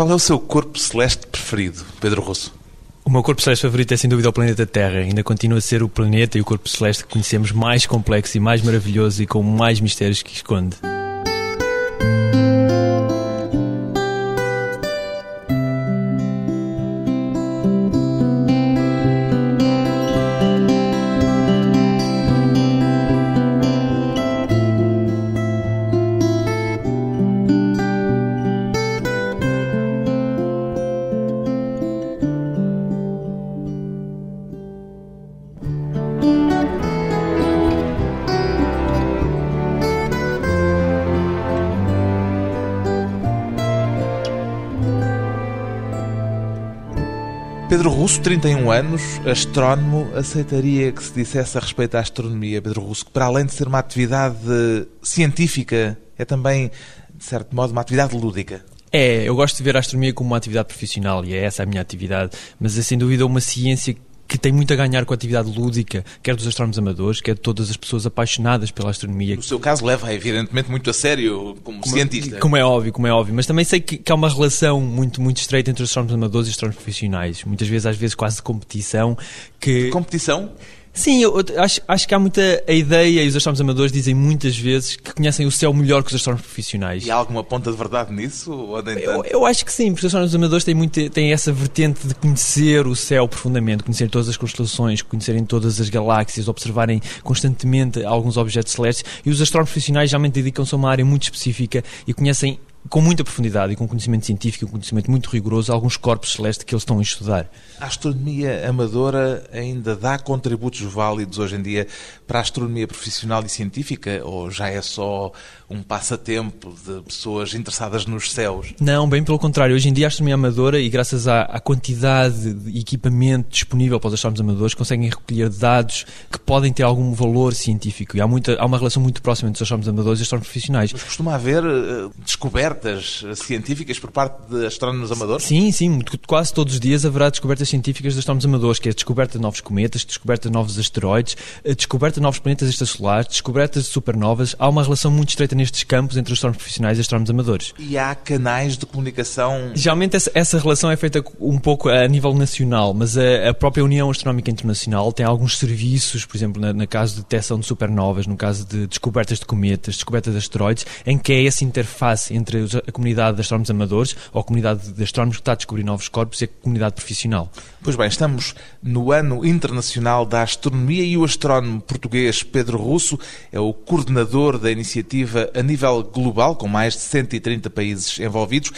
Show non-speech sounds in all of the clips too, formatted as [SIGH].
Qual é o seu corpo celeste preferido, Pedro Russo? O meu corpo celeste favorito é sem dúvida o planeta Terra. Ainda continua a ser o planeta e o corpo celeste que conhecemos mais complexo e mais maravilhoso e com mais mistérios que esconde. 31 anos, astrónomo, aceitaria que se dissesse a respeito à astronomia, Pedro Russo, que para além de ser uma atividade científica, é também, de certo modo, uma atividade lúdica? É, eu gosto de ver a astronomia como uma atividade profissional e é essa a minha atividade, mas é sem dúvida uma ciência que tem muito a ganhar com a atividade lúdica, quer dos astrónomos amadores, quer de todas as pessoas apaixonadas pela astronomia. No seu caso, leva evidentemente muito a sério como, como cientista. Como é óbvio, como é óbvio, mas também sei que, que, há uma relação muito, muito estreita entre os astrónomos amadores e os astrónomos profissionais. Muitas vezes, às vezes, quase de competição. Que... De competição? Sim, eu acho, acho que há muita a ideia, e os astrónomos amadores dizem muitas vezes que conhecem o céu melhor que os astrónomos profissionais. E há alguma ponta de verdade nisso? Ou nem eu, eu acho que sim, porque os astrónomos amadores têm, muito, têm essa vertente de conhecer o céu profundamente, conhecer todas as constelações, conhecerem todas as galáxias, observarem constantemente alguns objetos celestes, e os astrónomos profissionais geralmente dedicam-se a uma área muito específica e conhecem com muita profundidade e com conhecimento científico, um conhecimento muito rigoroso, alguns corpos celestes que eles estão a estudar. A astronomia amadora ainda dá contributos válidos hoje em dia para a astronomia profissional e científica ou já é só um passatempo de pessoas interessadas nos céus? Não, bem pelo contrário. Hoje em dia a astronomia amadora e graças à, à quantidade de equipamento disponível para os astrónomos amadores conseguem recolher dados que podem ter algum valor científico e há, muita, há uma relação muito próxima entre os astrónomos amadores e os astrónomos profissionais. Mas costuma haver uh, descobertas científicas por parte de astrónomos amadores? Sim, sim. Quase todos os dias haverá descobertas científicas dos astrónomos amadores, que é a descoberta de novos cometas, descoberta de novos asteroides, descoberta de novos planetas extrasolares, descobertas de supernovas. Há uma relação muito estreita nestes campos entre os astrónomos profissionais e os astrónomos amadores. E há canais de comunicação? Geralmente essa, essa relação é feita um pouco a nível nacional, mas a, a, própria União Astronómica Internacional tem alguns serviços, por exemplo, na, na caso de detecção de supernovas, no caso de descobertas de cometas, descobertas de asteroides, em que é essa interface entre a comunidade de astrónomos amadores, ou a comunidade de astrónomos que está a descobrir novos corpos, e a comunidade profissional. Pois bem, estamos no Ano Internacional da Astronomia e o astrónomo português Pedro Russo é o coordenador da iniciativa a nível global, com mais de 130 países envolvidos.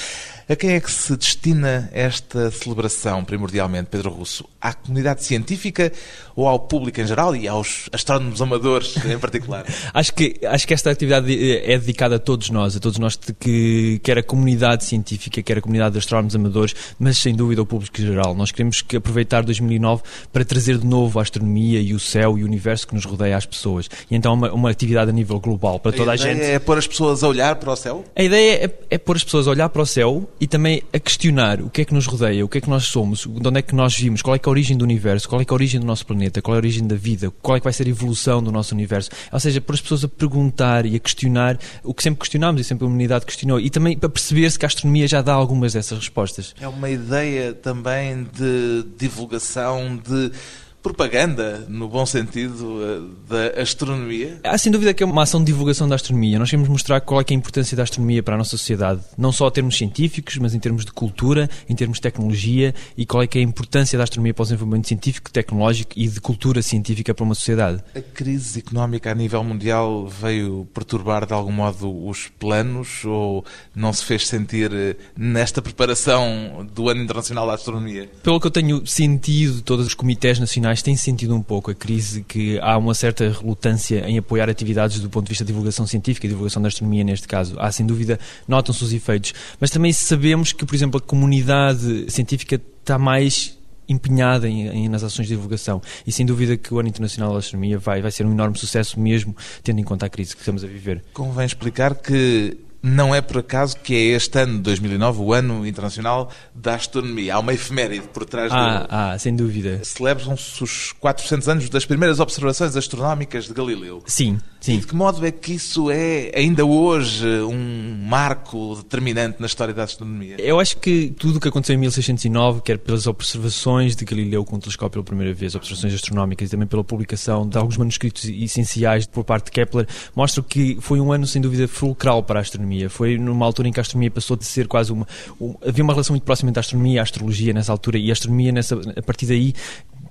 A quem é que se destina esta celebração, primordialmente, Pedro Russo? À comunidade científica ou ao público em geral e aos astrónomos amadores em particular? [LAUGHS] acho, que, acho que esta atividade é dedicada a todos nós, a todos nós, que, quer a comunidade científica, quer a comunidade de astrónomos amadores, mas sem dúvida ao público em geral. Nós queremos que aproveitar 2009 para trazer de novo a astronomia e o céu e o universo que nos rodeia às pessoas. E então uma, uma atividade a nível global, para toda a, a gente. é pôr as pessoas a olhar para o céu? A ideia é, é pôr as pessoas a olhar para o céu e também a questionar o que é que nos rodeia, o que é que nós somos, de onde é que nós vimos, qual é, é a origem do universo, qual é, é a origem do nosso planeta, qual é a origem da vida, qual é que vai ser a evolução do nosso universo. Ou seja, pôr as pessoas a perguntar e a questionar o que sempre questionámos e sempre a humanidade questionou. E também para perceber-se que a astronomia já dá algumas dessas respostas. É uma ideia também de divulgação, de propaganda, no bom sentido, eh, da astronomia? Há sem dúvida que é uma ação de divulgação da astronomia. Nós queremos mostrar qual é, é a importância da astronomia para a nossa sociedade, não só em termos científicos, mas em termos de cultura, em termos de tecnologia e qual é, é a importância da astronomia para o desenvolvimento científico, tecnológico e de cultura científica para uma sociedade. A crise económica a nível mundial veio perturbar de algum modo os planos ou não se fez sentir eh, nesta preparação do Ano Internacional da Astronomia? Pelo que eu tenho sentido, todos os comitês nacionais profissionais têm sentido um pouco a crise que há uma certa relutância em apoiar atividades do ponto de vista de divulgação científica divulgação da astronomia neste caso. Há sem dúvida, notam-se os efeitos. Mas também sabemos que, por exemplo, a comunidade científica está mais empenhada em, em, nas ações de divulgação e sem dúvida que o Ano Internacional da Astronomia vai, vai ser um enorme sucesso mesmo tendo em conta a crise que estamos a viver. Convém explicar que Não é por acaso que é este ano, 2009, o ano internacional da astronomia. Há uma efeméride por trás ah, dele. Ah, sem dúvida. Celebram-se os 400 anos das primeiras observações astronómicas de Galileu. Sim, sim. De que modo é que isso é, ainda hoje, um marco determinante na história da astronomia? Eu acho que tudo o que aconteceu em 1609, quer pelas observações de Galileu com o telescópio pela primeira vez, observações astronómicas e também pela publicação de alguns manuscritos essenciais por parte de Kepler, mostra que foi um ano, sem dúvida, fulcral para a astronomia. Foi numa altura em que a astronomia passou de ser quase uma. uma havia uma relação muito próxima entre a astronomia e a astrologia nessa altura, e a astronomia, nessa, a partir daí,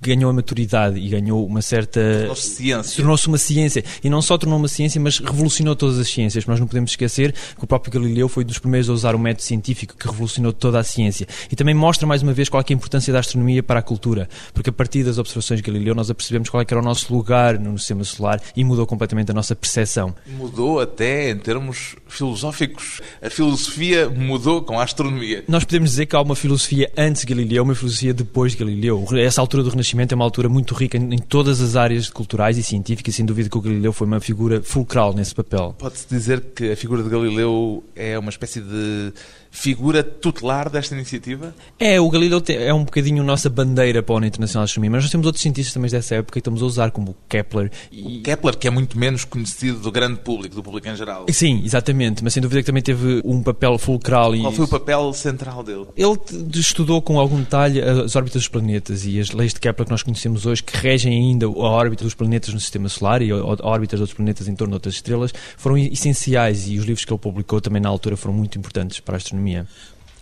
ganhou a maturidade e ganhou uma certa. Tornou-se ciência. Tornou-se uma ciência. E não só tornou uma ciência, mas revolucionou todas as ciências. Nós não podemos esquecer que o próprio Galileu foi dos primeiros a usar o método científico que revolucionou toda a ciência. E também mostra, mais uma vez, qual é a importância da astronomia para a cultura. Porque a partir das observações de Galileu nós apercebemos qual é era o nosso lugar no sistema solar e mudou completamente a nossa percepção. Mudou até em termos filosóficos. A filosofia mudou com a astronomia. Nós podemos dizer que há uma filosofia antes de Galileu, uma filosofia depois de Galileu. Essa altura do Renascimento É uma altura muito rica em, todas as áreas culturais e científicas, e sem dúvida que o Galileu foi uma figura fulcral nesse papel. Pode-se dizer que a figura de Galileu é uma espécie de figura tutelar desta iniciativa? É, o Galileu é um bocadinho a nossa bandeira para a União Internacional de Astronomia, mas nós temos outros cientistas também dessa época e estamos a usar, como o Kepler. E... O Kepler, que é muito menos conhecido do grande público, do público em geral. Sim, exatamente, mas sem dúvida que também teve um papel fulcral. Qual foi o papel central dele? Ele estudou com algum detalhe as órbitas dos planetas e as leis de Kepler que nós conhecemos hoje, que regem ainda a órbita dos planetas no Sistema Solar e a órbita dos outros planetas em torno de outras estrelas, foram essenciais e os livros que ele publicou também na altura foram muito importantes para a astronomia astronomia.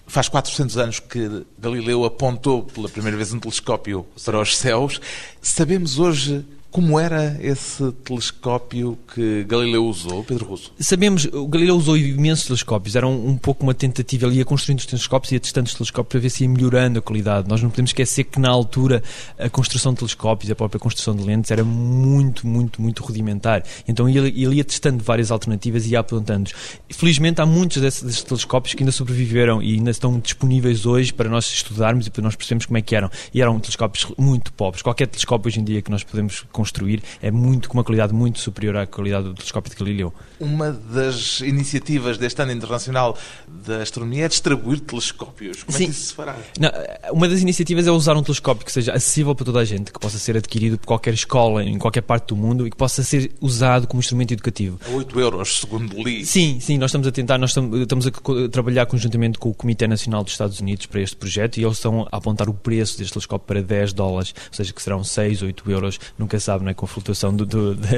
Faz 400 anos que Galileu apontou pela primeira vez um telescópio para os céus. Sabemos hoje como era esse telescópio que Galileu usou, Pedro Russo? Sabemos, o Galileu usou imensos telescópios, era um, um pouco uma tentativa, ele ia construindo os telescópios e ia testando os telescópios para ver se ia melhorando a qualidade. Nós não podemos esquecer que na altura a construção de telescópios, a própria construção de lentes era muito, muito, muito rudimentar. Então ele, ele ia testando várias alternativas e ia apontando. Felizmente há muitos desses, desses, telescópios que ainda sobreviveram e ainda estão disponíveis hoje para nós estudarmos e para nós percebermos como é que eram. E eram telescópios muito pobres. Qualquer telescópio hoje em dia que nós podemos construir é muito com uma qualidade muito superior à qualidade do telescópio de Galileu. Uma das iniciativas deste ano internacional da astronomia é distribuir telescópios. Como Sim. é que isso se fará? Não, uma das iniciativas é usar um telescópio que seja acessível para toda a gente, que possa ser adquirido por qualquer escola em qualquer parte do mundo e que possa ser usado como instrumento educativo. A 8 euros, segundo li. Sim, sim, nós estamos a tentar, nós estamos a trabalhar conjuntamente com o Comitê Nacional dos Estados Unidos para este projeto e eles estão a apontar o preço deste telescópio para 10 dólares, ou seja, que serão 6, 8 euros, nunca sabe, não é? Com flutuação do, do, da,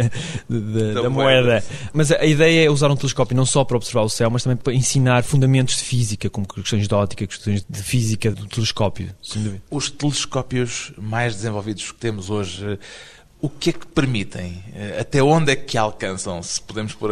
da, da, moeda. Mas a ideia é usar um telescópio não só para observar o céu, mas também para ensinar fundamentos de física, como questões de ótica, questões de física do telescópio, sem dúvida. Os telescópios mais desenvolvidos que temos hoje o que é que permitem? Eh, até onde é que alcançam, se podemos pôr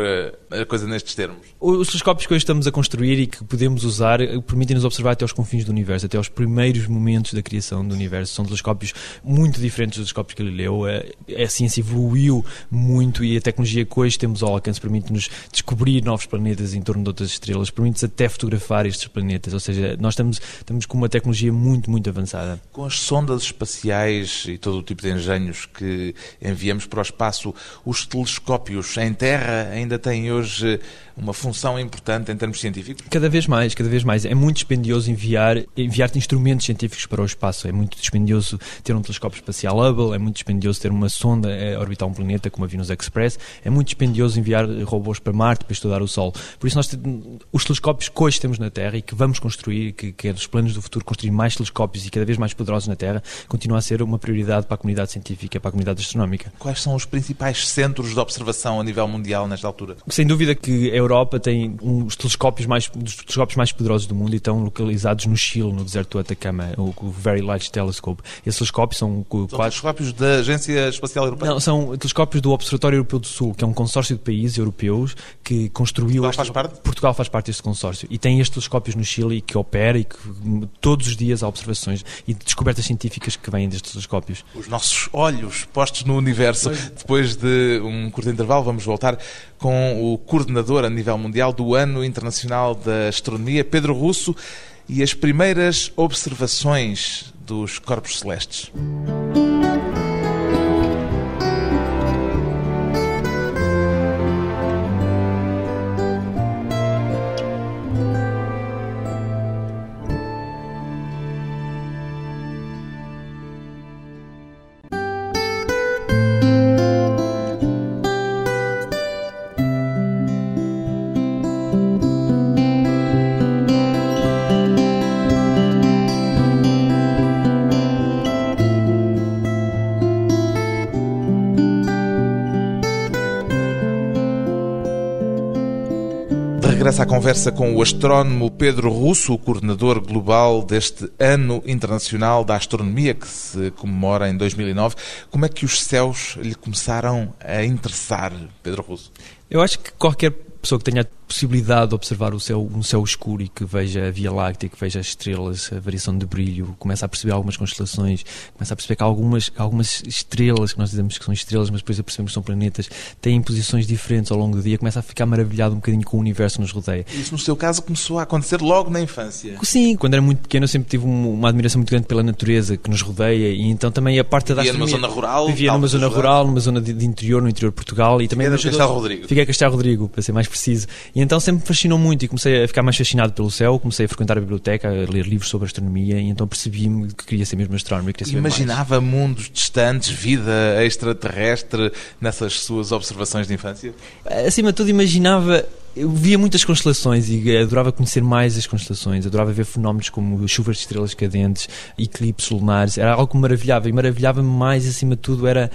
a, coisa nestes termos? Os telescópios que hoje estamos a construir e que podemos usar eh, permitem-nos observar até aos confins do universo, até aos primeiros momentos da criação do universo. São telescópios muito diferentes dos telescópios que Galileu. Eh, a ciência evoluiu muito e a tecnologia que hoje temos ao alcance permite-nos descobrir novos planetas em torno de outras estrelas, permite-nos até fotografar estes planetas. Ou seja, nós estamos, estamos com uma tecnologia muito, muito avançada. Com as sondas espaciais e todo o tipo de engenhos que enviamos para o espaço. Os telescópios em Terra ainda têm hoje uma função importante em termos científicos? Cada vez mais, cada vez mais. É muito dispendioso enviar, enviar instrumentos científicos para o espaço. É muito dispendioso ter um telescópio espacial Hubble, é muito dispendioso ter uma sonda a orbitar um planeta como a Venus Express, é muito dispendioso enviar robôs para Marte para estudar o Sol. Por isso, nós, os telescópios que hoje temos na Terra e que vamos construir, que, que é dos planos do futuro construir mais telescópios e cada vez mais poderosos na Terra, continua a ser uma prioridade para a comunidade científica, para a comunidade astronómica. Quais são os principais centros de observação a nível mundial nesta altura? Sem dúvida que a Europa tem um dos telescópios mais, dos telescópios mais poderosos do mundo e estão localizados no Chile, no deserto do Atacama, o, Very Large Telescope. Esses telescópios são... São quatro... telescópios da Agência Espacial Europeia? Não, são telescópios do Observatório Europeu do Sul, que é um consórcio de países europeus que construiu... Portugal faz parte? Portugal faz parte deste consórcio. E tem estes telescópios no Chile que opera e que todos os dias há observações e descobertas científicas que vêm destes telescópios. Os nossos olhos postos no universo. Depois de um curto intervalo, vamos voltar com o coordenador a nível mundial do Ano Internacional da Astronomia, Pedro Russo, e as primeiras observações dos corpos celestes. Conversa com o astrónomo Pedro Russo, o coordenador global deste Ano Internacional da Astronomia, que se comemora em 2009. Como é que os céus lhe começaram a interessar, Pedro Russo? Eu acho que qualquer pessoa que tenha possibilidade de observar o céu, um céu escuro e que veja a Via Láctea, que veja as estrelas, a variação de brilho, começa a perceber algumas constelações, começa a perceber que algumas, algumas estrelas, que nós dizemos que são estrelas, mas depois percebemos que são planetas, têm posições diferentes ao longo do dia, começa a ficar maravilhado um bocadinho com o universo que nos rodeia. Isso, no seu caso, começou a acontecer logo na infância? Sim, quando era muito pequeno eu sempre tive uma admiração muito grande pela natureza que nos rodeia e então também a parte Vivia da numa zona rural? Vivia numa zona rural, numa zona de, de, interior, no interior de Portugal e também... Fiquei a Castelo Rodrigo. Fiquei a Castelo Rodrigo, para ser mais preciso. E então sempre me fascinou muito e comecei a ficar mais fascinado pelo céu, comecei a frequentar a biblioteca, a ler livros sobre astronomia e então percebi-me que queria ser mesmo astrónomo. Imaginava mundos distantes, vida extraterrestre nessas suas observações de infância? Acima de tudo imaginava eu via muitas constelações e adorava conhecer mais as constelações, adorava ver fenómenos como chuvas de estrelas cadentes, eclipses lunares, era algo que me maravilhava e maravilhava-me mais, acima de tudo, era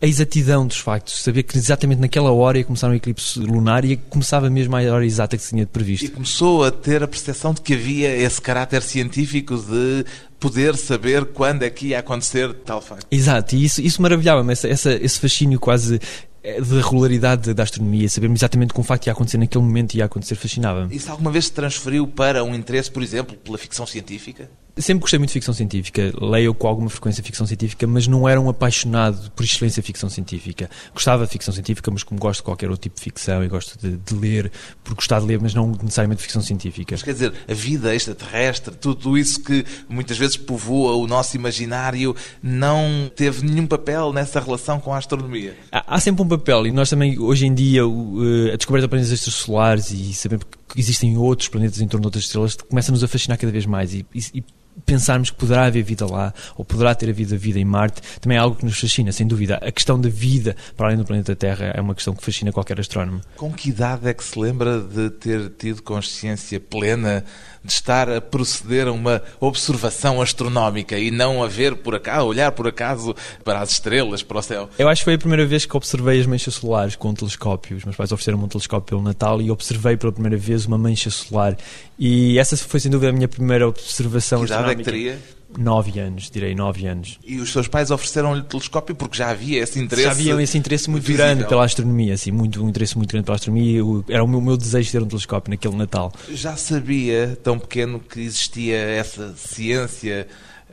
a exatidão dos factos, saber que exatamente naquela hora ia começar um eclipse lunar e começava mesmo a hora exata que se tinha previsto. E começou a ter a percepção de que havia esse caráter científico de poder saber quando é que ia acontecer tal facto. Exato, e isso, isso maravilhava-me, esse fascínio quase eh, de regularidade da astronomia, sabermos exatamente como o facto ia acontecer naquele momento e ia acontecer fascinava-me. Isso alguma vez se transferiu para um interesse, por exemplo, pela ficção científica? Sempre gostei muito de ficção científica, leio com alguma frequência ficção científica, mas não era um apaixonado por excelência de ficção científica. Gostava de ficção científica, mas como gosto de qualquer outro tipo de ficção e gosto de, de ler, por gostar de ler, mas não necessariamente de ficção científica. Mas quer dizer, a vida extraterrestre, tudo isso que muitas vezes povoa o nosso imaginário, não teve nenhum papel nessa relação com a astronomia? Há, há sempre um papel, e nós também, hoje em dia, a descoberta de planetas extrasolares e saber que existem outros planetas em torno de outras estrelas começa-nos a fascinar cada vez mais e, e pensarmos que poderá haver vida lá, ou poderá ter havido vida em Marte, também é algo que nos fascina, sem dúvida. A questão da vida para além do planeta Terra é uma questão que fascina qualquer astrónomo. Com que idade é que se lembra de ter tido consciência plena de estar a proceder a uma observação astronómica e não a ver por acaso, a olhar por acaso para as estrelas, para o céu? Eu acho que foi a primeira vez que observei as manchas solares com um telescópio. Os meus pais ofereceram um telescópio pelo Natal e observei pela primeira vez uma mancha solar. E essa foi sem dúvida a minha primeira observação astronómica. É que teria? Nove anos, direi nove anos. E os seus pais ofereceram-lhe telescópio porque já havia esse interesse Já havia esse interesse muito visível. grande pela astronomia, assim, muito, um interesse muito grande pela astronomia. Era o meu, meu desejo ter um telescópio naquele Natal. Já sabia, tão pequeno, que existia essa ciência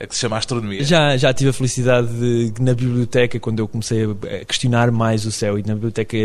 que se chama astronomia? Já, já tive a felicidade de, na biblioteca, quando eu comecei a questionar mais o céu, e na biblioteca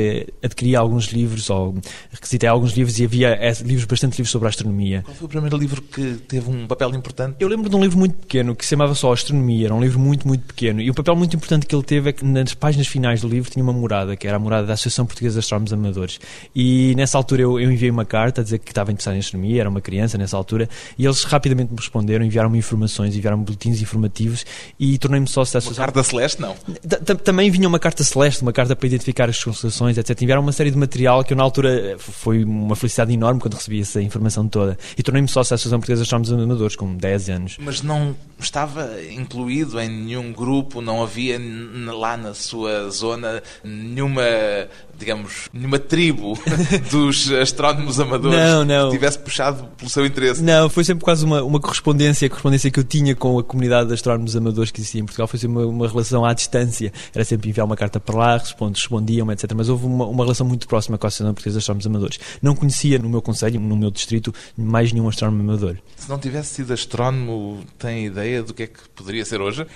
adquiri alguns livros, ou requisitei alguns livros, e havia livros, bastante livros sobre a astronomia. Qual foi o primeiro livro que teve um papel importante? Eu lembro de um livro muito pequeno, que se chamava só Astronomia, era um livro muito, muito pequeno, e o papel muito importante que ele teve é que nas páginas finais do livro tinha uma morada, que era a morada da Associação Portuguesa de Astrónomos Amadores. E nessa altura eu, eu enviei uma carta a dizer que estava interessado em astronomia, era uma criança nessa altura, e eles rapidamente me responderam, enviaram-me informações, enviaram-me boletins informativos e tornei-me sócio da associação. Uma carta celeste, não? Também vinha uma carta celeste, uma carta para identificar as constelações, etc. Enviaram uma série de material que eu, na altura, foi uma felicidade enorme quando recebi essa informação toda. E tornei-me sócio da Associação Portuguesa de Astrónomos Amadores, com 10 anos. Mas não estava incluído em nenhum grupo, não havia lá na sua zona nenhuma digamos, nenhuma tribo [LAUGHS] dos astrónomos amadores não, não. que tivesse puxado pelo seu interesse. Não, foi sempre quase uma, uma correspondência, a correspondência que eu tinha com a comunidade de astrónomos amadores que existia em Portugal, foi uma, uma relação à distância. Era sempre enviar uma carta para lá, respondiam, etc. Mas houve uma, uma relação muito próxima com a Associação Portuguesa de Astrónomos Amadores. Não conhecia no meu conselho, no meu distrito, mais nenhum astrónomo amador. Se não tivesse sido astrónomo, tem ideia do que é que poderia ser hoje?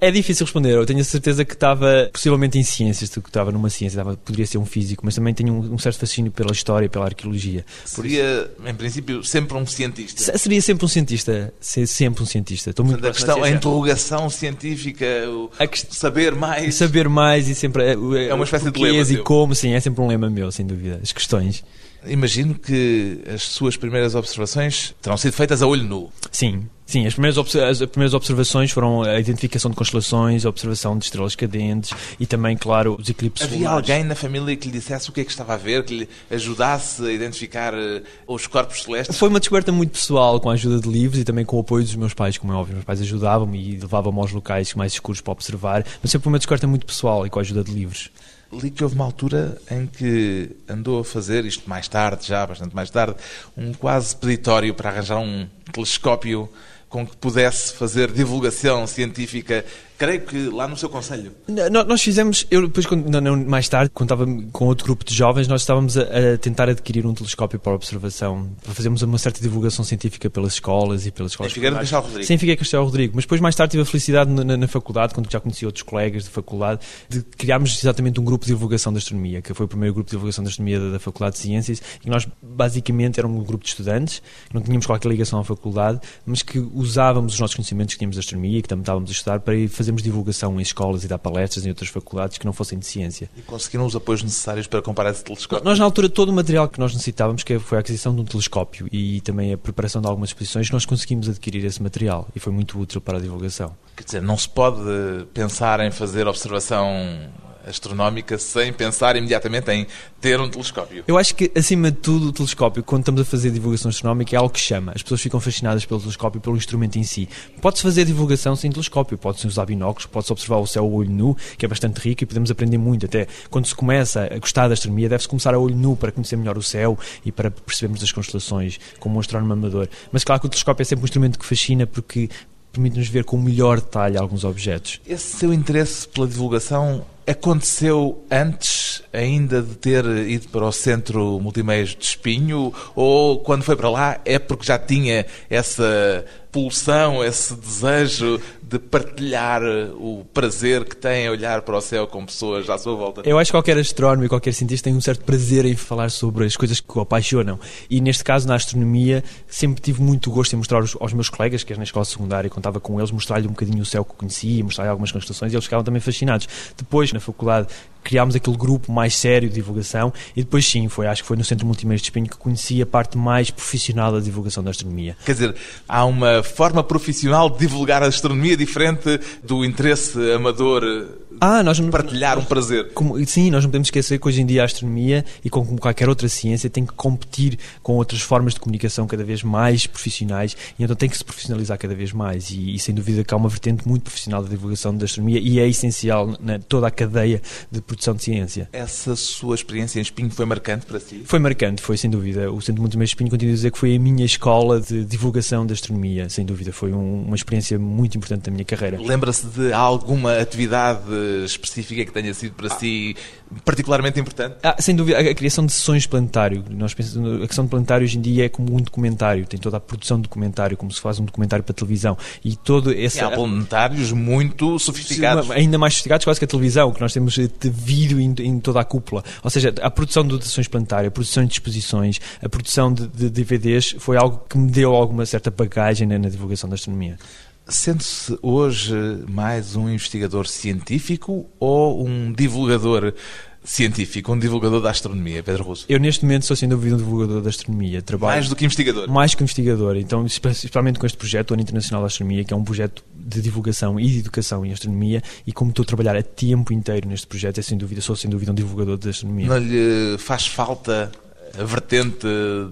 É difícil responder. Eu tenho a certeza que estava possivelmente em ciências, que estava numa ciência, estava, poderia ser um físico, mas também tenho um, um certo fascínio pela história e pela arqueologia. Seria, em princípio, sempre um cientista? Seria sempre um cientista. Ser sempre um cientista. Estou muito a questão, a interrogação científica, o que... saber mais. Saber mais e sempre. É, é uma espécie de lema. E como, sim, é sempre um lema meu, sem dúvida. As questões. Imagino que as suas primeiras observações terão sido feitas a olho nu. Sim, sim. As primeiras, as primeiras observações foram a identificação de constelações, a observação de estrelas cadentes e também, claro, os eclipses Havia solares. alguém na família que lhe dissesse o que é que estava a ver, que lhe ajudasse a identificar eh, os corpos celestes? Foi uma descoberta muito pessoal, com a ajuda de livros e também com o apoio dos meus pais, como é óbvio. Meus pais ajudavam-me e levavam-me aos locais mais escuros para observar, mas sempre uma descoberta muito pessoal e com a ajuda de livros. Li que houve uma altura em que andou a fazer, isto mais tarde, já bastante mais tarde, um quase peditório para arranjar um telescópio com que pudesse fazer divulgação científica creio que lá no seu conselho. Nós fizemos, eu depois, não, não, mais tarde, quando estava com outro grupo de jovens, nós estávamos a, a, tentar adquirir um telescópio para observação, para fazermos uma certa divulgação científica pelas escolas e pelas escolas. Em Figueiredo Castelo Rodrigo. Sim, Figueiredo Castelo Rodrigo. Mas depois, mais tarde, tive a felicidade na, na, faculdade, quando já conheci outros colegas de faculdade, de criarmos exatamente um grupo de divulgação da astronomia, que foi o primeiro grupo de divulgação da astronomia da, da Faculdade de Ciências, e nós, basicamente, éramos um grupo de estudantes, não tínhamos qualquer ligação à faculdade, mas que usávamos os nossos conhecimentos que tínhamos de astronomia e que também estávamos a estudar para ir fazermos divulgação em escolas e dar palestras em outras faculdades que não fossem de ciência. E conseguiram os apoios necessários para comprar esse telescópio? Nós, na altura, todo o material que nós necessitávamos, que foi a aquisição de um telescópio e também a preparação de algumas exposições, nós conseguimos adquirir esse material e foi muito útil para a divulgação. Quer dizer, não se pode pensar em fazer observação astronómica sem pensar imediatamente em ter um telescópio. Eu acho que, acima de tudo, o telescópio, quando estamos a fazer divulgação astronómica, é algo que chama. As pessoas ficam fascinadas pelo telescópio e pelo instrumento em si. Pode-se fazer divulgação sem telescópio, pode-se usar binóculos, pode-se observar o céu a olho nu, que é bastante rico e podemos aprender muito. Até quando se começa a gostar da astronomia, deve-se começar a olho nu para conhecer melhor o céu e para percebermos as constelações como um astrónomo amador. Mas claro que o telescópio é sempre um instrumento que fascina porque permite-nos ver com melhor detalhe alguns objetos. Esse seu interesse pela divulgação aconteceu antes ainda de ter ido para o Centro Multimeios de Espinho? Ou quando foi para lá é porque já tinha essa pulsão, esse desejo de partilhar o prazer que tem a olhar para o céu com pessoas à sua volta? Eu acho que qualquer astrónomo e qualquer cientista tem um certo prazer em falar sobre as coisas que o apaixonam. E neste caso, na astronomia, sempre tive muito gosto em mostrar aos, aos meus colegas, que é na escola secundária, contava com eles, mostrar-lhe um bocadinho o céu que conhecia, mostrar-lhe algumas constelações e eles ficavam também fascinados. Depois, na faculdade, criámos aquele grupo mais sério de divulgação e depois sim, foi, acho que foi no Centro Multimédia de Espinho que conheci a parte mais profissional da divulgação da astronomia. Quer dizer, há uma forma profissional de divulgar a astronomia diferente do interesse amador ah, nós não, partilhar um prazer. Como, sim, nós não podemos esquecer que hoje em dia a astronomia e como qualquer outra ciência tem que competir com outras formas de comunicação cada vez mais profissionais e então tem que se profissionalizar cada vez mais e, e sem dúvida que há uma vertente muito profissional da divulgação da astronomia e é essencial na toda a cadeia de produção de ciência. Essa sua experiência em Espinho foi marcante para si? Foi marcante, foi sem dúvida. O Centro Multimédia Espinho continua a dizer que foi a minha escola de divulgação da astronomia, sem dúvida. Foi um, uma experiência muito importante da minha carreira. Lembra-se de alguma atividade específica que tenha sido para ah. si particularmente importante? Ah, sem dúvida, a, criação de sessões de planetário. Nós pensamos, a questão de planetário hoje em dia é como um documentário, tem toda a produção de documentário, como se faz um documentário para televisão. E todo esse. E há planetários muito sofisticados. Ainda mais sofisticados quase que a televisão, que nós temos de vídeo em, em toda a cúpula. Ou seja, a produção de sessões planetárias, a produção de exposições, a produção de, de DVDs foi algo que me deu alguma certa bagagem na, na divulgação da astronomia. Sente-se hoje mais um investigador científico ou um divulgador científico, um divulgador da astronomia, Pedro Russo? Eu, neste momento, sou sem dúvida um divulgador da astronomia. Trabalho mais do que investigador? Mais que investigador. Então, especialmente com este projeto, o Ano Internacional da Astronomia, que é um projeto de divulgação e de educação em astronomia, e como estou a trabalhar a tempo inteiro neste projeto, é sem dúvida, sou sem dúvida um divulgador da astronomia. Não lhe faz falta a vertente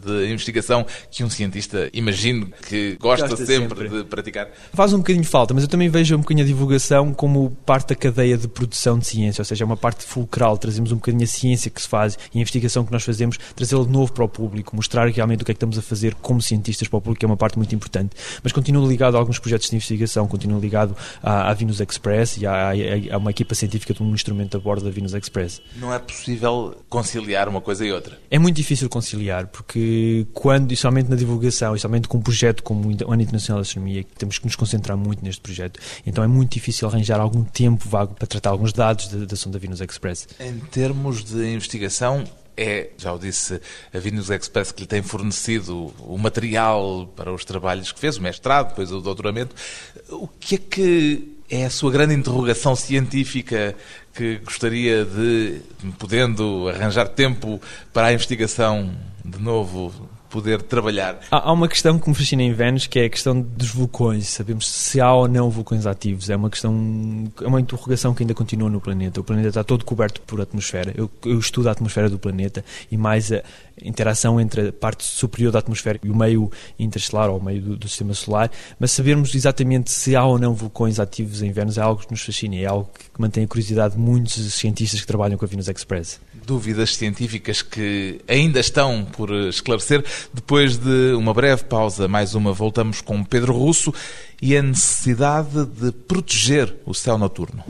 de investigação que um cientista, imagino, que gosta, gosta sempre, sempre, de praticar? Faz um bocadinho falta, mas eu também vejo um bocadinho a divulgação como parte da cadeia de produção de ciência, ou seja, é uma parte fulcral, trazemos um bocadinho a ciência que se faz e a investigação que nós fazemos, trazê-la de novo para o público, mostrar realmente o que é que estamos a fazer como cientistas para o público, é uma parte muito importante. Mas continuo ligado a alguns projetos de investigação, continuo ligado à, à Venus Express e a, a, uma equipa científica de um instrumento a bordo da Venus Express. Não é possível conciliar uma coisa e outra? É muito difícil difícil conciliar, porque quando, e somente na divulgação, e somente com um projeto como o Ano Internacional de Astronomia, temos que nos concentrar muito neste projeto, então é muito difícil arranjar algum tempo vago para tratar alguns dados da, da sonda Venus Express. Em termos de investigação, é, já o disse, a Venus Express que lhe tem fornecido o material para os trabalhos que fez, o mestrado, depois o doutoramento. O que é que é a sua grande interrogação científica que gostaria de, podendo arranjar tempo para a investigação de novo, poder trabalhar. Há, uma questão que me fascina em Vênus, que é a questão dos vulcões. Sabemos se há ou não vulcões ativos. É uma questão, é uma interrogação que ainda continua no planeta. O planeta está todo coberto por atmosfera. Eu, eu estudo a atmosfera do planeta e mais a interação entre a parte superior da atmosfera e o meio interestelar ou o meio do, do sistema solar. Mas sabermos exatamente se há ou não vulcões ativos em Vênus é algo que nos fascina. É algo que mantém a curiosidade de muitos cientistas que trabalham com a Venus Express. Dúvidas científicas que ainda estão por esclarecer. Depois de uma breve pausa, mais uma, voltamos com Pedro Russo e a necessidade de proteger o céu noturno.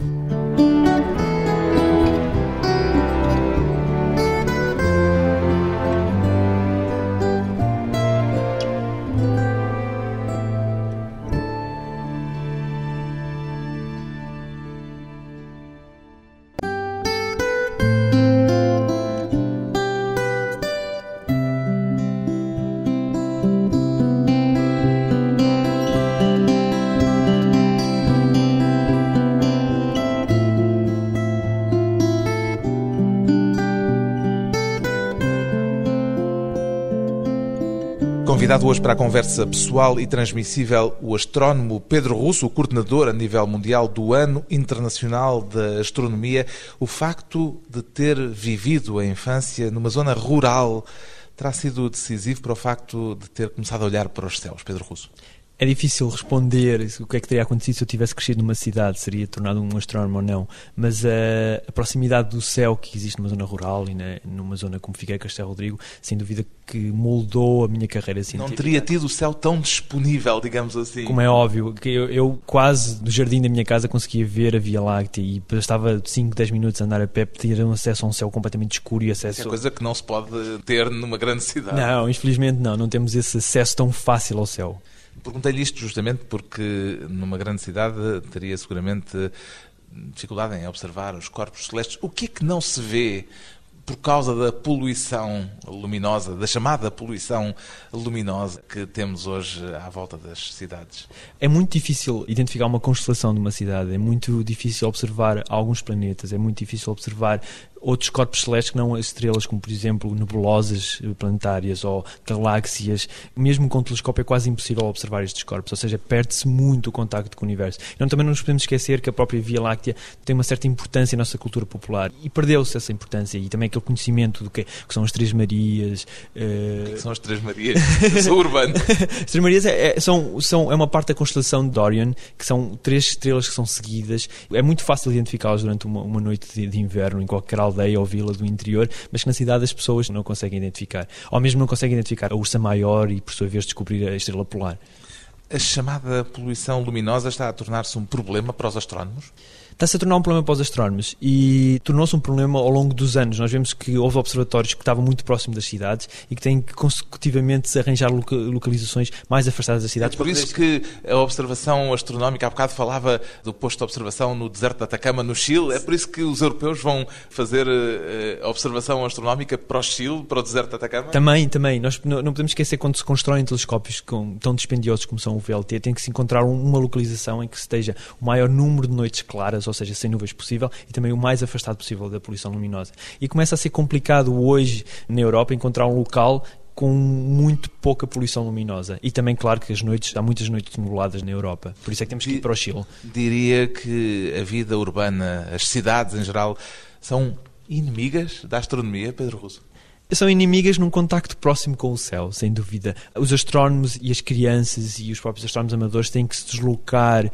Convidado hoje para a conversa pessoal e transmissível o astrónomo Pedro Russo, o coordenador a nível mundial do Ano Internacional da Astronomia. O facto de ter vivido a infância numa zona rural terá sido decisivo para o facto de ter começado a olhar para os céus, Pedro Russo? É difícil responder o que é que teria acontecido se eu tivesse crescido numa cidade, seria tornado um astrónomo ou não, mas a, a proximidade do céu que existe numa zona rural e na, numa zona como Figueira Castelo Rodrigo, sem dúvida que moldou a minha carreira científica. Não teria tido o céu tão disponível, digamos assim. Como é óbvio, que eu, eu quase do jardim da minha casa conseguia ver a Via Láctea e estava 5, 10 minutos a andar a pé, ter um acesso a um céu completamente escuro e acesso... É coisa que não se pode ter numa grande cidade. Não, infelizmente não, não temos esse acesso tão fácil ao céu. Perguntei-lhe isto justamente porque numa grande cidade teria seguramente dificuldade em observar os corpos celestes. O que é que não se vê por causa da poluição luminosa, da chamada poluição luminosa que temos hoje à volta das cidades? É muito difícil identificar uma constelação de uma cidade, é muito difícil observar alguns planetas, é muito difícil observar outros corpos celestes que não as estrelas, como por exemplo nebulosas planetárias ou galáxias. Mesmo com o telescópio é quase impossível observar estes corpos, ou seja, perde-se muito o contacto com o universo. Então também não nos podemos esquecer que a própria Via Láctea tem uma certa importância na nossa cultura popular e perdeu-se essa importância e também aquele conhecimento do que, que são as Três Marias. Uh... O que são as Três Marias? sou urbano. [LAUGHS] as Três Marias é, é, são, são, é uma parte da constelação de Orion, que são três estrelas que são seguidas. É muito fácil identificá-las durante uma, uma noite de, de inverno em qualquer aldeia ou vila do interior, mas que na cidade as pessoas não conseguem identificar. Ou mesmo não conseguem identificar a ursa maior e, por sua vez, descobrir a estrela polar. A chamada poluição luminosa está a tornar-se um problema para os astrónomos? Está-se a tornar um problema para os astrónomos e tornou-se um problema ao longo dos anos. Nós vemos que houve observatórios que estavam muito próximos das cidades e que têm que consecutivamente arranjar localizações mais afastadas das cidades. É por isso que a observação astronómica, há bocado falava do posto de observação no deserto de Atacama, no Chile, é por isso que os europeus vão fazer uh, observação astronómica para o Chile, para o deserto de Atacama? Também, também. Nós não podemos esquecer quando se constroem telescópios tão dispendiosos como são o VLT, tem que se encontrar uma localização em que esteja o maior número de noites claras ou seja, sem nuvens possível, e também o mais afastado possível da poluição luminosa. E começa a ser complicado hoje na Europa encontrar um local com muito pouca poluição luminosa. E também, claro, que as noites, há muitas noites nubladas na Europa. Por isso é que temos que ir para o Chile. Diria que a vida urbana, as cidades em geral, são inimigas da astronomia, Pedro Russo? são inimigas num contacto próximo com o céu, sem dúvida. Os astrónomos e as crianças e os próprios astrónomos amadores têm que se deslocar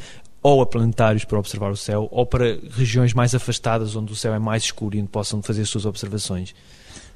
ou a planetários para observar o céu, ou para regiões mais afastadas onde o céu é mais escuro e onde possam fazer suas observações.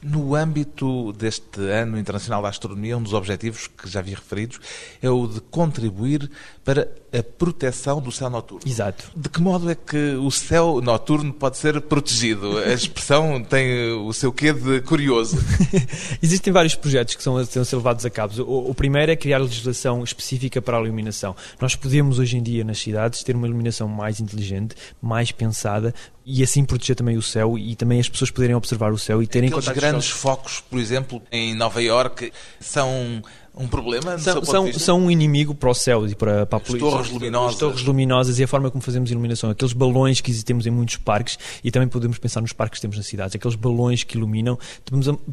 No âmbito deste Ano Internacional da Astronomia, um dos objetivos que já vi referidos é o de contribuir para a proteção do céu noturno. Exato. De que modo é que o céu noturno pode ser protegido? A expressão tem o seu quê de curioso. [LAUGHS] Existem vários projetos que são, são ser levados a cabo. O, o, primeiro é criar legislação específica para a iluminação. Nós podemos, hoje em dia, nas cidades, ter uma iluminação mais inteligente, mais pensada, e assim proteger também o céu e também as pessoas poderem observar o céu e terem Aqueles grandes focos, por exemplo, em Nova Iorque, são um problema? São, são, são, um inimigo para o céu e para, para a polícia. Torres luminosas. As torres luminosas e a forma como fazemos iluminação. Aqueles balões que temos em muitos parques e também podemos pensar nos parques que temos nas cidades. Aqueles balões que iluminam.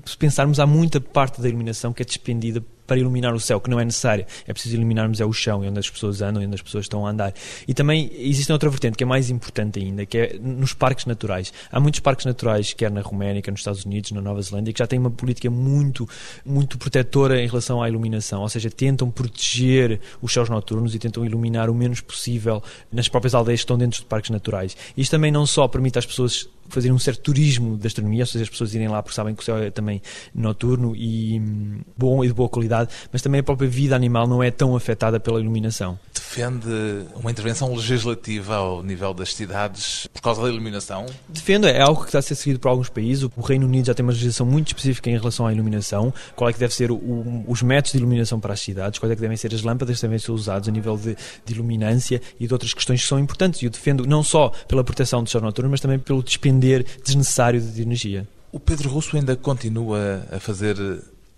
Se pensarmos, há muita parte da iluminação que é despendida para iluminar o céu, que não é necessário. É preciso iluminarmos é o chão, onde as pessoas andam, onde as pessoas estão a andar. E também existe outra vertente que é mais importante ainda, que é nos parques naturais. Há muitos parques naturais, quer na Roménia, quer nos Estados Unidos, na Nova Zelândia, que já têm uma política muito, muito protetora em relação à iluminação, ou seja, tentam proteger os céus noturnos e tentam iluminar o menos possível nas próprias aldeias que estão dentro de parques naturais. Isto também não só permite às pessoas fazerem um certo turismo da astronomia, ou seja, as pessoas irem lá porque sabem que o céu é também noturno e hum, bom e de boa qualidade, mas também a própria vida animal não é tão afetada pela iluminação. Defende uma intervenção legislativa ao nível das cidades por causa da iluminação? Defendo, é algo que está a ser seguido por alguns países. O Reino Unido já tem uma legislação muito específica em relação à iluminação, qual é que deve ser o, os métodos de iluminação para as cidades, quais é que devem ser as lâmpadas que devem ser usadas a nível de, de iluminância e de outras questões que são importantes. E eu defendo não só pela proteção do céu noturno, mas também pelo despender desnecessário de energia. O Pedro Russo ainda continua a fazer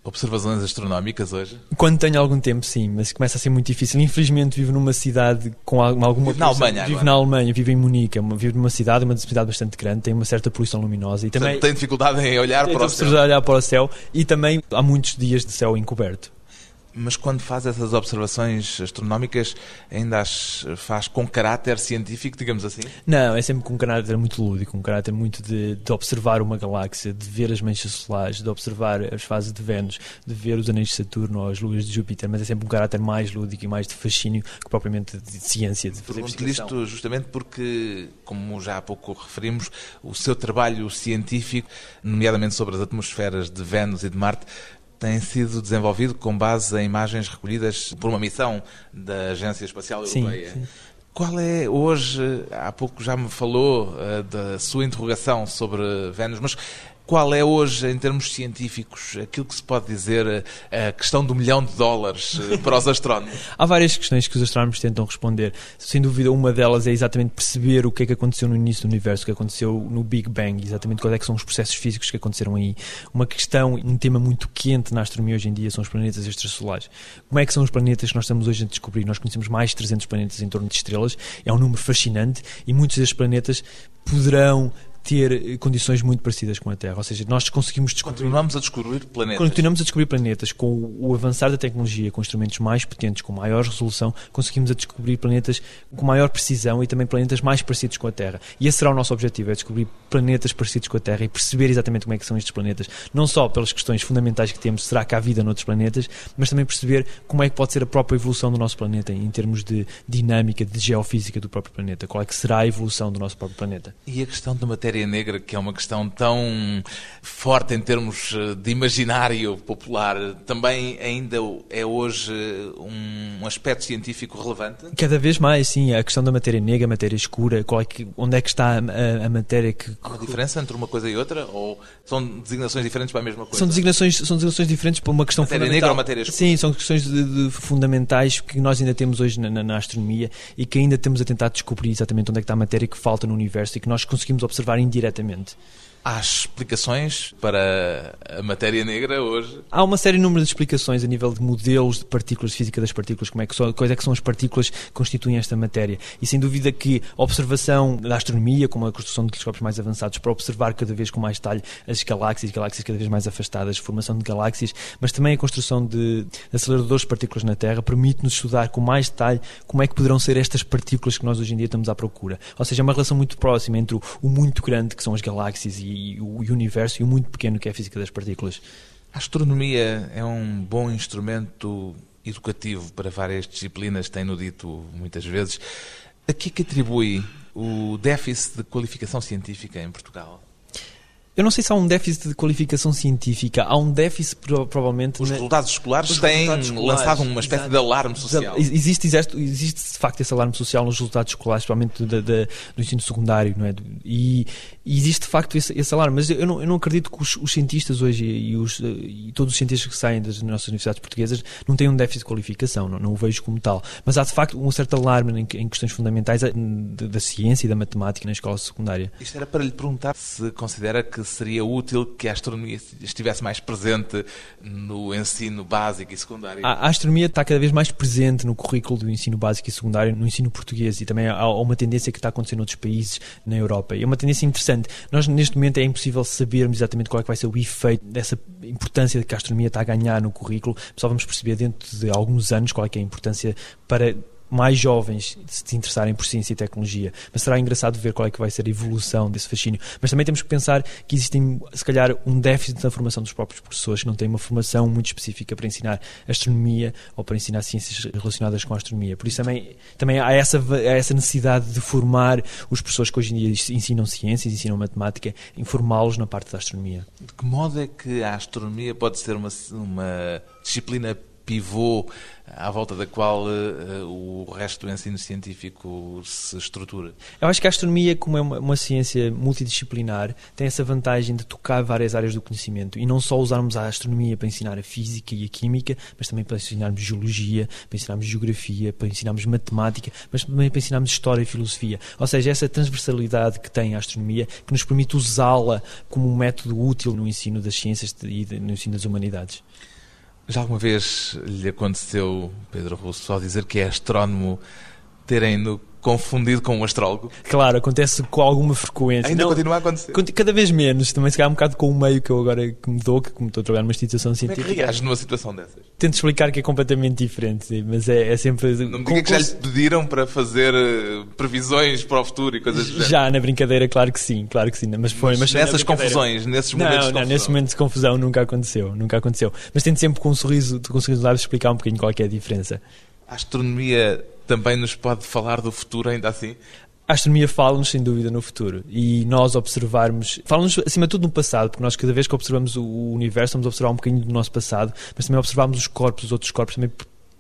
observações astronómicas hoje? Quando tenho algum tempo, sim, mas começa a ser muito difícil. Infelizmente vivo numa cidade com alguma... Vivo na Alemanha Vivo agora. na Alemanha, vivo em Munique, é vivo numa cidade, uma cidade bastante grande, tem uma certa poluição luminosa e também... tem dificuldade em olhar para o céu. olhar para o céu e também há muitos dias de céu encoberto. Mas quando faz essas observações astronómicas, ainda as faz com caráter científico, digamos assim? Não, é sempre com um caráter muito lúdico, um caráter muito de, de, observar uma galáxia, de ver as manchas solares, de observar as fases de Vênus, de ver os anéis de Saturno ou as luas de Júpiter, mas é sempre um caráter mais lúdico e mais de fascínio que propriamente de ciência, de fazer Pergunto isto justamente porque, como já há pouco referimos, o seu trabalho científico, nomeadamente sobre as atmosferas de Vênus e de Marte, tem sido desenvolvido com base em imagens recolhidas por uma missão da Agência Espacial Europeia. Sim, sim. Qual é hoje, há pouco já me falou uh, da sua interrogação sobre Vênus, mas qual é hoje, em termos científicos, aquilo que se pode dizer a questão do milhão de dólares eh, para os astrónomos? [LAUGHS] Há várias questões que os astrónomos tentam responder. Sem dúvida, uma delas é exatamente perceber o que é que aconteceu no início do universo, o que aconteceu no Big Bang, exatamente quais é são os processos físicos que aconteceram aí. Uma questão, um tema muito quente na astronomia hoje em dia são os planetas extrasolares. Como é que são os planetas que nós estamos hoje a descobrir? Nós conhecemos mais de 300 planetas em torno de estrelas, é um número fascinante e muitos desses planetas poderão ter condições muito parecidas com a Terra. Ou seja, nós conseguimos descobrir. Continuamos a descobrir planetas. Continuamos a descobrir planetas. Com o avançar da tecnologia, com instrumentos mais potentes, com maior resolução, conseguimos a descobrir planetas com maior precisão e também planetas mais parecidos com a Terra. E esse será o nosso objetivo: é descobrir planetas parecidos com a Terra e perceber exatamente como é que são estes planetas. Não só pelas questões fundamentais que temos, será que há vida noutros planetas, mas também perceber como é que pode ser a própria evolução do nosso planeta em termos de dinâmica, de geofísica do próprio planeta. Qual é que será a evolução do nosso próprio planeta? E a questão da matéria matéria negra, que é uma questão tão forte em termos eh, de imaginário popular, também ainda é hoje um aspecto científico relevante? Cada vez mais, sim. A questão da matéria negra, a matéria escura, é que, onde é que está a, a, matéria que... Há uma diferença entre uma coisa e outra? Ou são designações diferentes para a mesma coisa? São designações, são designações diferentes para uma questão matéria fundamental. negra ou matéria escura? Sim, são questões de, de fundamentais que nós ainda temos hoje na, na, na astronomia e que ainda temos a tentar descobrir exatamente onde é que está a matéria que falta no universo e que nós conseguimos observar indiretamente. Há explicações para a matéria negra hoje? Há uma série número de explicações a nível de modelos de partículas, de física das partículas, como é que são, quais é que são as partículas que constituem esta matéria. E sem dúvida que a observação da astronomia, como a construção de telescópios mais avançados, para observar cada vez com mais detalhe as galáxias, galáxias cada vez mais afastadas, formação de galáxias, mas também a construção de, de aceleradores de partículas na Terra, permite-nos estudar com mais detalhe como é que poderão ser estas partículas que nós hoje em dia estamos à procura. Ou seja, é uma relação muito próxima entre o muito grande, que são as galáxias, e e o universo e o muito pequeno que é a física das partículas. A astronomia é um bom instrumento educativo para várias disciplinas, tem-no dito muitas vezes. A que é que atribui o déficit de qualificação científica em Portugal? Eu não sei se há um déficit de qualificação científica, há um déficit provavelmente. Os resultados escolares Os têm resultados escolares, lançado uma espécie exato. de alarme social. Existe, existe, existe, de facto esse alarme social nos resultados escolares, principalmente do, ensino secundário, não é? E, e existe de facto esse, esse, alarme, mas eu não, eu não acredito que os, os cientistas hoje e, os, e, todos os cientistas que saem das nossas universidades portuguesas não tenham um déficit de qualificação, não, não o vejo como tal. Mas há de facto um certo alarme em, em questões fundamentais da, da ciência e da matemática na escola secundária. Isto era para lhe perguntar se considera que seria útil que a astronomia estivesse mais presente no ensino básico e secundário? A, a astronomia está cada vez mais presente no currículo do ensino básico e secundário, no ensino português e também há uma tendência que está acontecendo em outros países na Europa. E é uma tendência interessante. Nós, neste momento, é impossível sabermos exatamente qual é que vai ser o efeito dessa importância que a astronomia está a ganhar no currículo. Só vamos perceber dentro de alguns anos qual é que é a importância para mais jovens se interessarem por ciência e tecnologia. Mas será engraçado ver qual é que vai ser a evolução desse fascínio. Mas também temos que pensar que existe, se calhar, um déficit na formação dos próprios professores que não têm uma formação muito específica para ensinar astronomia ou para ensinar ciências relacionadas com a astronomia. Por isso também, também há, essa, há essa necessidade de formar os professores que hoje em dia ensinam ciências, ensinam matemática, informá-los na parte da astronomia. De que modo é que a astronomia pode ser uma, uma disciplina pivô à volta da qual uh, o resto do ensino científico se estrutura? Eu acho que a astronomia, como é uma, uma, ciência multidisciplinar, tem essa vantagem de tocar várias áreas do conhecimento e não só usarmos a astronomia para ensinar a física e a química, mas também para ensinarmos geologia, para ensinarmos geografia, para ensinarmos matemática, mas também para ensinarmos história e filosofia. Ou seja, essa transversalidade que tem a astronomia que nos permite usá-la como um método útil no ensino das ciências e no ensino das humanidades. Já alguma vez lhe aconteceu, Pedro Russo, ao dizer que é astrónomo, terem-no confundido com um astrólogo? Claro, acontece com alguma frequência. Ainda Não, continua a acontecer? Cada vez menos, também se calhar um bocado com o meio que eu agora que me dou, que como estou a trabalhar numa instituição científica. Como é que numa situação dessas? Tento explicar que é completamente diferente, mas é, é sempre... Não me diga que já lhe pediram para fazer uh, previsões para o futuro e coisas do. Já, na brincadeira, claro que sim, claro que sim. Mas foi, mas, mas nessas confusões, nesses momentos não, de confusão. Não, nesse momento de confusão nunca aconteceu, nunca aconteceu. Mas tento sempre com um sorriso, com um sorriso lábios explicar um bocadinho qual é, é a diferença. A astronomia também nos pode falar do futuro, ainda assim? A astronomia fala-nos, sem dúvida, no futuro. E nós observarmos, fala-nos acima de tudo no passado, porque nós cada vez que observamos o universo, estamos a observar um bocadinho do nosso passado, mas também observamos os corpos, os outros corpos, também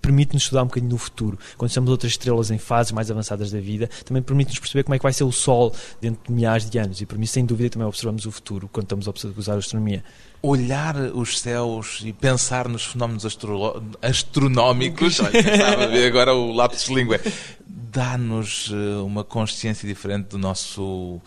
permite-nos estudar um bocadinho no futuro. Quando estamos outras estrelas em fases mais avançadas da vida, também permite-nos perceber como é que vai ser o Sol dentro de milhares de anos. E por mim, sem dúvida, também observamos o futuro quando estamos a usar a astronomia. Olhar os céus e pensar nos fenómenos astro astronómicos, [LAUGHS] olha, agora o lápis de língua, dá-nos eh, uma consciência diferente do nosso,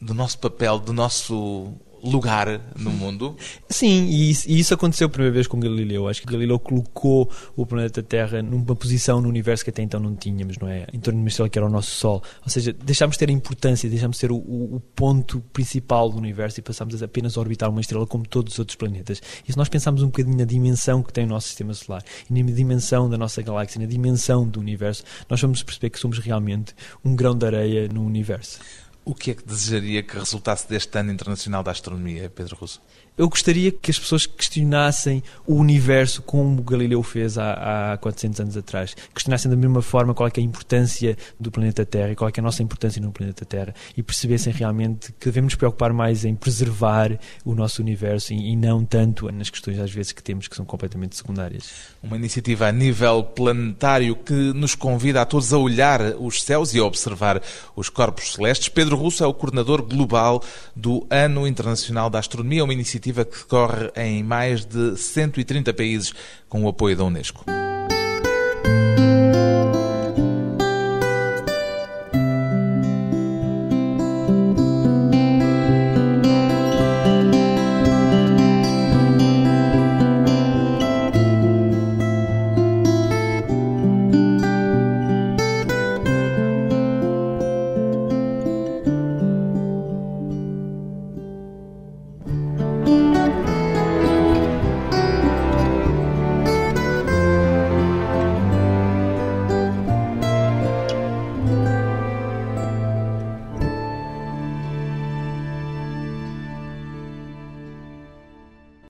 do nosso papel, do nosso lugar no mundo. Sim, e isso, aconteceu a primeira vez com Galileu. Acho que Galileu colocou o planeta Terra numa posição no universo que até então não tínhamos, não é? Em torno de uma estrela que era o nosso Sol. Ou seja, deixámos de ter importância, deixámos de ser o, o, ponto principal do universo e passámos apenas a orbitar uma estrela como todos os outros planetas. E se nós pensarmos um bocadinho na dimensão que tem o nosso sistema solar na dimensão da nossa galáxia, na dimensão do universo, nós vamos perceber que somos realmente um grão de areia no universo. O que é que desejaria que resultasse deste ano internacional da astronomia, Pedro Russo? Eu gostaria que as pessoas questionassem o universo como Galileu fez há, há 400 anos atrás. Questionassem da mesma forma qual é, é a importância do planeta Terra e qual é, é a nossa importância no planeta Terra e percebessem realmente que devemos nos preocupar mais em preservar o nosso universo e, e não tanto nas questões às vezes que temos que são completamente secundárias. Uma iniciativa a nível planetário que nos convida a todos a olhar os céus e a observar os corpos celestes. Pedro Russo é o coordenador global do Ano Internacional da Astronomia, uma iniciativa iniciativa que decorre em mais de 130 países com o apoio da Unesco.